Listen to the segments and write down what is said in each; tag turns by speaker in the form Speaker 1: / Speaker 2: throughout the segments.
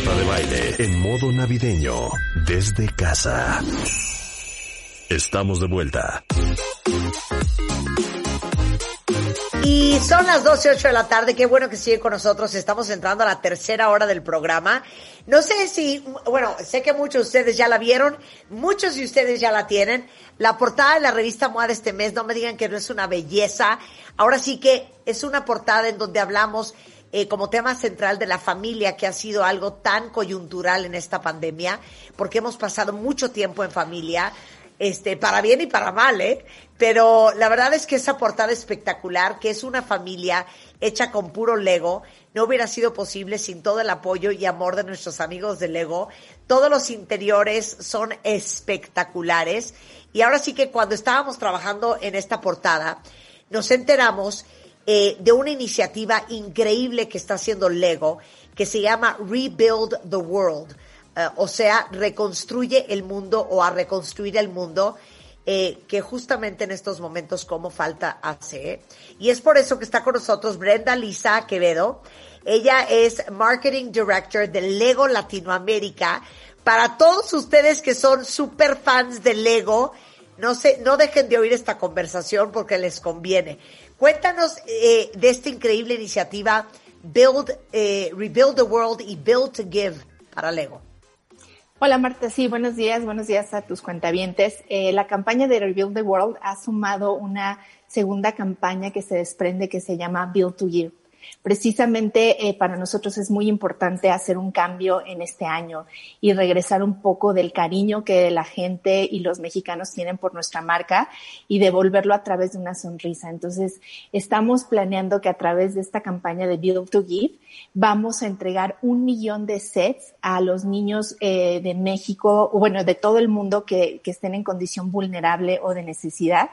Speaker 1: Marta de Baile en modo navideño desde casa. Estamos de vuelta.
Speaker 2: Y son las 12, de la tarde. Qué bueno que siguen con nosotros. Estamos entrando a la tercera hora del programa. No sé si, bueno, sé que muchos de ustedes ya la vieron. Muchos de ustedes ya la tienen. La portada de la revista MOA de este mes, no me digan que no es una belleza. Ahora sí que es una portada en donde hablamos eh, como tema central de la familia, que ha sido algo tan coyuntural en esta pandemia, porque hemos pasado mucho tiempo en familia este, para bien y para mal, ¿eh? Pero la verdad es que esa portada espectacular, que es una familia hecha con puro Lego, no hubiera sido posible sin todo el apoyo y amor de nuestros amigos de Lego. Todos los interiores son espectaculares. Y ahora sí que cuando estábamos trabajando en esta portada, nos enteramos eh, de una iniciativa increíble que está haciendo Lego, que se llama Rebuild the World eh, o sea, reconstruye el mundo o a reconstruir el mundo, eh, que justamente en estos momentos como falta hace. Y es por eso que está con nosotros Brenda Lisa Quevedo. Ella es Marketing Director de Lego Latinoamérica. Para todos ustedes que son super fans de Lego, no se, no dejen de oír esta conversación porque les conviene. Cuéntanos eh, de esta increíble iniciativa Build, Rebuild the World y Build to Give para Lego.
Speaker 3: Hola Marta, sí, buenos días, buenos días a tus cuentavientes. Eh, la campaña de Rebuild the World ha sumado una segunda campaña que se desprende que se llama Build to Give precisamente eh, para nosotros es muy importante hacer un cambio en este año y regresar un poco del cariño que la gente y los mexicanos tienen por nuestra marca y devolverlo a través de una sonrisa. Entonces, estamos planeando que a través de esta campaña de Build to Give vamos a entregar un millón de sets a los niños eh, de México, bueno, de todo el mundo que estén en condición vulnerable o de necesidad.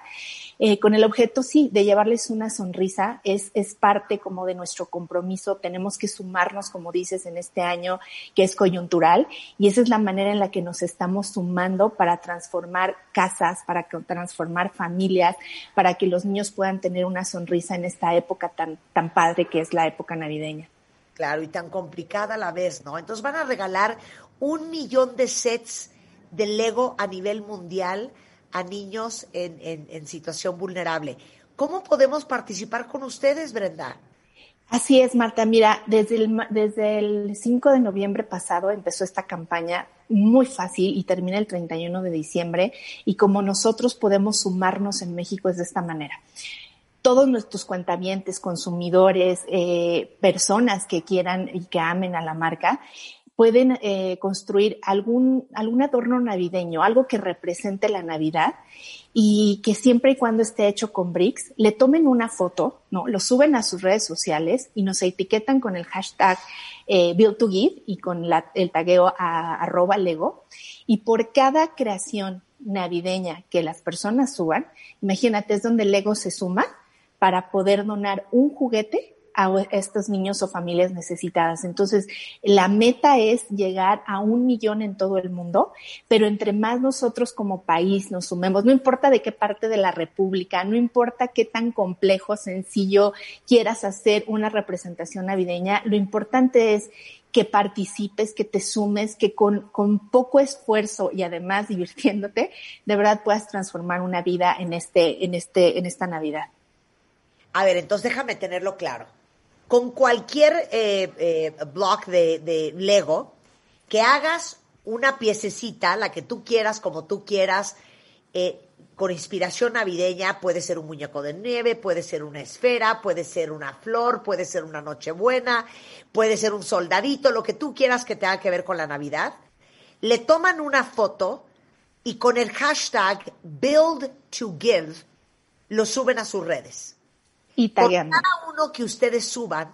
Speaker 3: Eh, con el objeto, sí, de llevarles una sonrisa, es, es parte como de nuestro compromiso, tenemos que sumarnos, como dices, en este año que es coyuntural, y esa es la manera en la que nos estamos sumando para transformar casas, para transformar familias, para que los niños puedan tener una sonrisa en esta época tan, tan padre que es la época navideña.
Speaker 2: Claro, y tan complicada a la vez, ¿no? Entonces van a regalar un millón de sets de Lego a nivel mundial a niños en, en, situación vulnerable. ¿Cómo podemos participar con ustedes, Brenda?
Speaker 3: Así es, Marta. Mira, desde el, desde el 5 de noviembre pasado empezó esta campaña muy fácil y termina el 31 de diciembre. Y como nosotros podemos sumarnos en México es de esta manera. Todos nuestros cuentavientes, consumidores, eh, personas que quieran y que amen a la marca, pueden eh, construir algún, algún adorno navideño, algo que represente la Navidad y que siempre y cuando esté hecho con bricks, le tomen una foto, ¿no? Lo suben a sus redes sociales y nos etiquetan con el hashtag eh, Build to Give y con el tagueo a, arroba Lego. Y por cada creación navideña que las personas suban, imagínate, es donde Lego se suma para poder donar un juguete a estos niños o familias necesitadas. Entonces, la meta es llegar a un millón en todo el mundo, pero entre más nosotros como país nos sumemos, no importa de qué parte de la República, no importa qué tan complejo, sencillo quieras hacer una representación navideña, lo importante es que participes, que te sumes, que con, con, poco esfuerzo y además divirtiéndote, de verdad puedas transformar una vida en este, en este, en esta Navidad.
Speaker 2: A ver, entonces déjame tenerlo claro con cualquier eh, eh, block de, Lego, que hagas una piececita, la que tú quieras, como tú quieras, eh, con inspiración navideña, puede ser un muñeco de nieve, puede ser una esfera, puede ser una flor, puede ser una nochebuena, puede ser un soldadito, lo que tú quieras que tenga que ver con la Navidad. Le toman una foto y con el hashtag Build to Give lo suben a sus redes.
Speaker 3: Y
Speaker 2: Por cada uno que ustedes suban,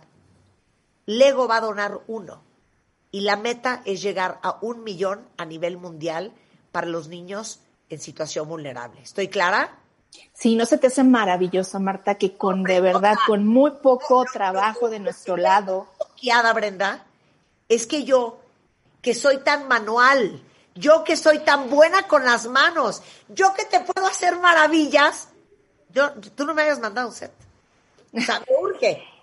Speaker 2: Lego va a donar uno. Y la meta es llegar a un millón a nivel mundial para los niños en situación vulnerable. ¿Estoy clara?
Speaker 3: Sí, no se te hace maravilloso, Marta, que con de verdad, con muy poco trabajo de nuestro lado.
Speaker 2: Ada Brenda, es que yo, que soy tan manual, yo que soy tan buena con las manos, yo que te puedo hacer maravillas, yo, tú no me hayas mandado un set. Urge.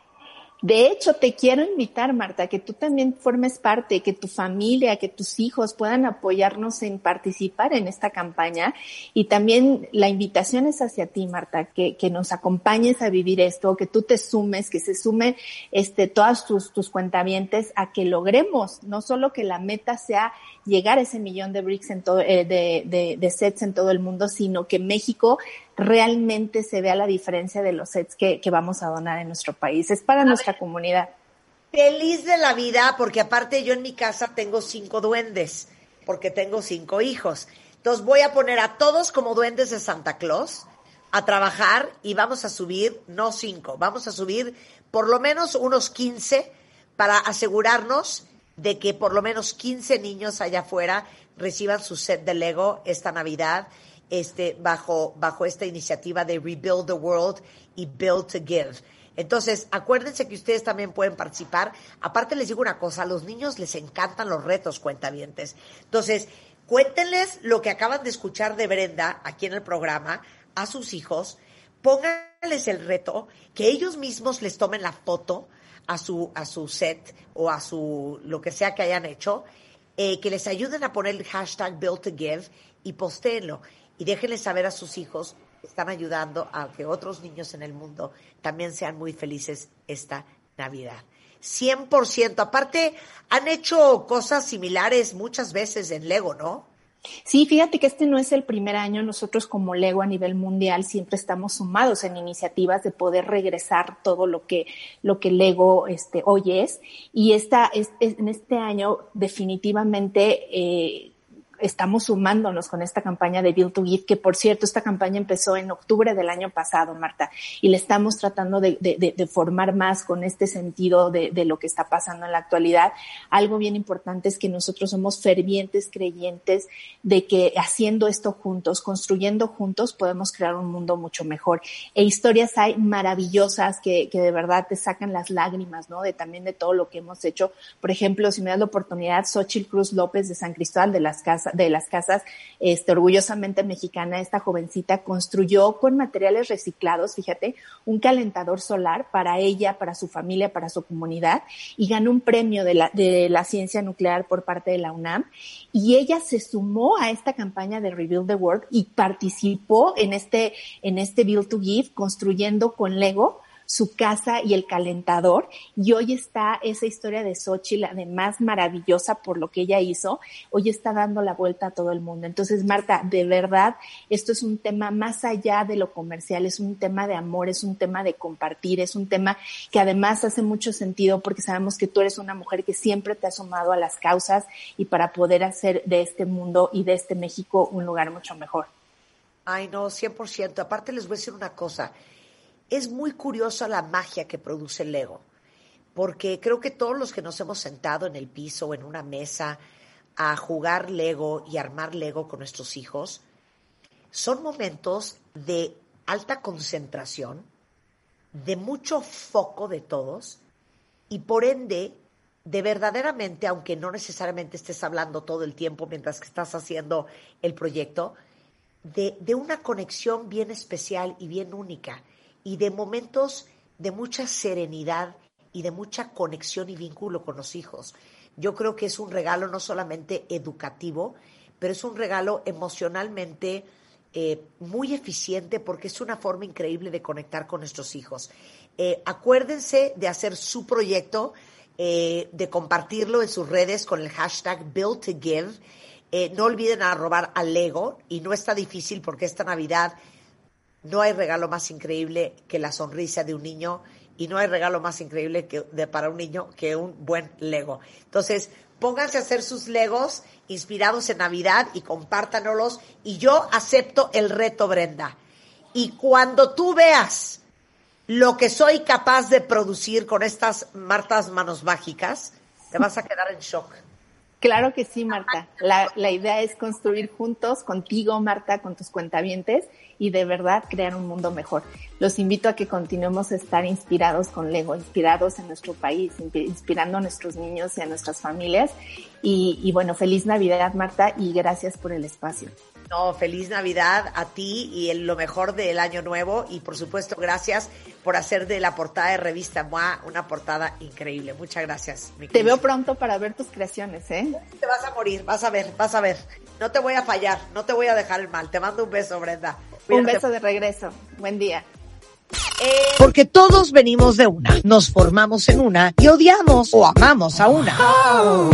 Speaker 3: De hecho, te quiero invitar, Marta, que tú también formes parte, que tu familia, que tus hijos puedan apoyarnos en participar en esta campaña. Y también la invitación es hacia ti, Marta, que, que nos acompañes a vivir esto, que tú te sumes, que se sume este, todas tus, tus cuentavientes a que logremos, no solo que la meta sea llegar a ese millón de bricks en todo, eh, de, de, de sets en todo el mundo, sino que México realmente se vea la diferencia de los sets que, que vamos a donar en nuestro país. Es para nuestra comunidad.
Speaker 2: Feliz de la vida, porque aparte yo en mi casa tengo cinco duendes, porque tengo cinco hijos. Entonces voy a poner a todos como duendes de Santa Claus a trabajar y vamos a subir, no cinco, vamos a subir por lo menos unos 15 para asegurarnos de que por lo menos 15 niños allá afuera reciban su set de Lego esta Navidad este, bajo, bajo esta iniciativa de Rebuild the World y Build to Give. Entonces, acuérdense que ustedes también pueden participar. Aparte, les digo una cosa, a los niños les encantan los retos, cuentavientes. Entonces, cuéntenles lo que acaban de escuchar de Brenda aquí en el programa a sus hijos, pónganles el reto, que ellos mismos les tomen la foto a su, a su set o a su, lo que sea que hayan hecho, eh, que les ayuden a poner el hashtag Build to Give y postéenlo y déjenles saber a sus hijos que están ayudando a que otros niños en el mundo también sean muy felices esta Navidad. 100%. Aparte, han hecho cosas similares muchas veces en Lego, ¿no?
Speaker 3: Sí, fíjate que este no es el primer año. Nosotros como Lego a nivel mundial siempre estamos sumados en iniciativas de poder regresar todo lo que, lo que Lego este, hoy es. Y esta, es, en este año definitivamente eh, estamos sumándonos con esta campaña de Build to Give, que por cierto, esta campaña empezó en octubre del año pasado, Marta, y le estamos tratando de, de, de formar más con este sentido de, de, lo que está pasando en la actualidad. Algo bien importante es que nosotros somos fervientes creyentes de que haciendo esto juntos, construyendo juntos, podemos crear un mundo mucho mejor. E historias hay maravillosas que, que de verdad te sacan las lágrimas, ¿no? De también de todo lo que hemos hecho. Por ejemplo, si me das la oportunidad, Xochitl Cruz López de San Cristóbal de las Casas de las casas este, orgullosamente mexicana, esta jovencita construyó con materiales reciclados, fíjate, un calentador solar para ella, para su familia, para su comunidad y ganó un premio de la, de la ciencia nuclear por parte de la UNAM y ella se sumó a esta campaña de Rebuild the World y participó en este, en este Build to Give construyendo con Lego su casa y el calentador. Y hoy está esa historia de Xochitl, además maravillosa por lo que ella hizo, hoy está dando la vuelta a todo el mundo. Entonces, Marta, de verdad, esto es un tema más allá de lo comercial, es un tema de amor, es un tema de compartir, es un tema que además hace mucho sentido porque sabemos que tú eres una mujer que siempre te ha sumado a las causas y para poder hacer de este mundo y de este México un lugar mucho mejor.
Speaker 2: Ay, no, 100%. Aparte les voy a decir una cosa es muy curiosa la magia que produce el Lego, porque creo que todos los que nos hemos sentado en el piso o en una mesa a jugar Lego y armar Lego con nuestros hijos, son momentos de alta concentración, de mucho foco de todos y por ende de verdaderamente, aunque no necesariamente estés hablando todo el tiempo mientras que estás haciendo el proyecto, de, de una conexión bien especial y bien única y de momentos de mucha serenidad y de mucha conexión y vínculo con los hijos. Yo creo que es un regalo no solamente educativo, pero es un regalo emocionalmente eh, muy eficiente porque es una forma increíble de conectar con nuestros hijos. Eh, acuérdense de hacer su proyecto, eh, de compartirlo en sus redes con el hashtag Build to Give. no olviden arrobar al Lego y no está difícil porque esta Navidad no hay regalo más increíble que la sonrisa de un niño y no hay regalo más increíble que de, para un niño que un buen Lego. Entonces, pónganse a hacer sus Legos inspirados en Navidad y compártanos y yo acepto el reto, Brenda. Y cuando tú veas lo que soy capaz de producir con estas Martas manos mágicas, te vas a quedar en shock.
Speaker 3: Claro que sí, Marta. La, la idea es construir juntos, contigo, Marta, con tus cuentavientes y de verdad crear un mundo mejor. Los invito a que continuemos a estar inspirados con Lego, inspirados en nuestro país, inspirando a nuestros niños y a nuestras familias. Y, y bueno, feliz Navidad, Marta, y gracias por el espacio.
Speaker 2: No, feliz Navidad a ti y el, lo mejor del año nuevo y por supuesto gracias por hacer de la portada de revista MOA una portada increíble. Muchas gracias.
Speaker 3: Mi te veo pronto para ver tus creaciones, ¿eh?
Speaker 2: Te vas a morir, vas a ver, vas a ver. No te voy a fallar, no te voy a dejar el mal. Te mando un beso, Brenda.
Speaker 3: Un beso de regreso. Buen día.
Speaker 2: Porque todos venimos de una, nos formamos en una y odiamos o amamos a una.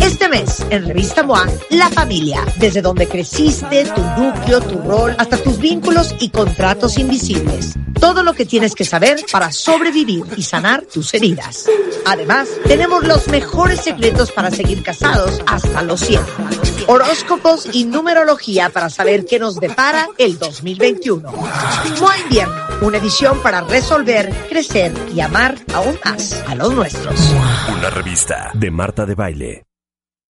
Speaker 2: Este mes, en Revista MOA, la familia, desde donde creciste, tu núcleo, tu rol, hasta tus vínculos y contratos invisibles. Todo lo que tienes que saber para sobrevivir y sanar tus heridas. Además, tenemos los mejores secretos para seguir casados hasta los 100. Horóscopos y numerología para saber qué nos depara el 2021. MOA Invierno, una edición para resolver, crecer y amar aún más a los nuestros.
Speaker 1: Una revista de Marta de Baile.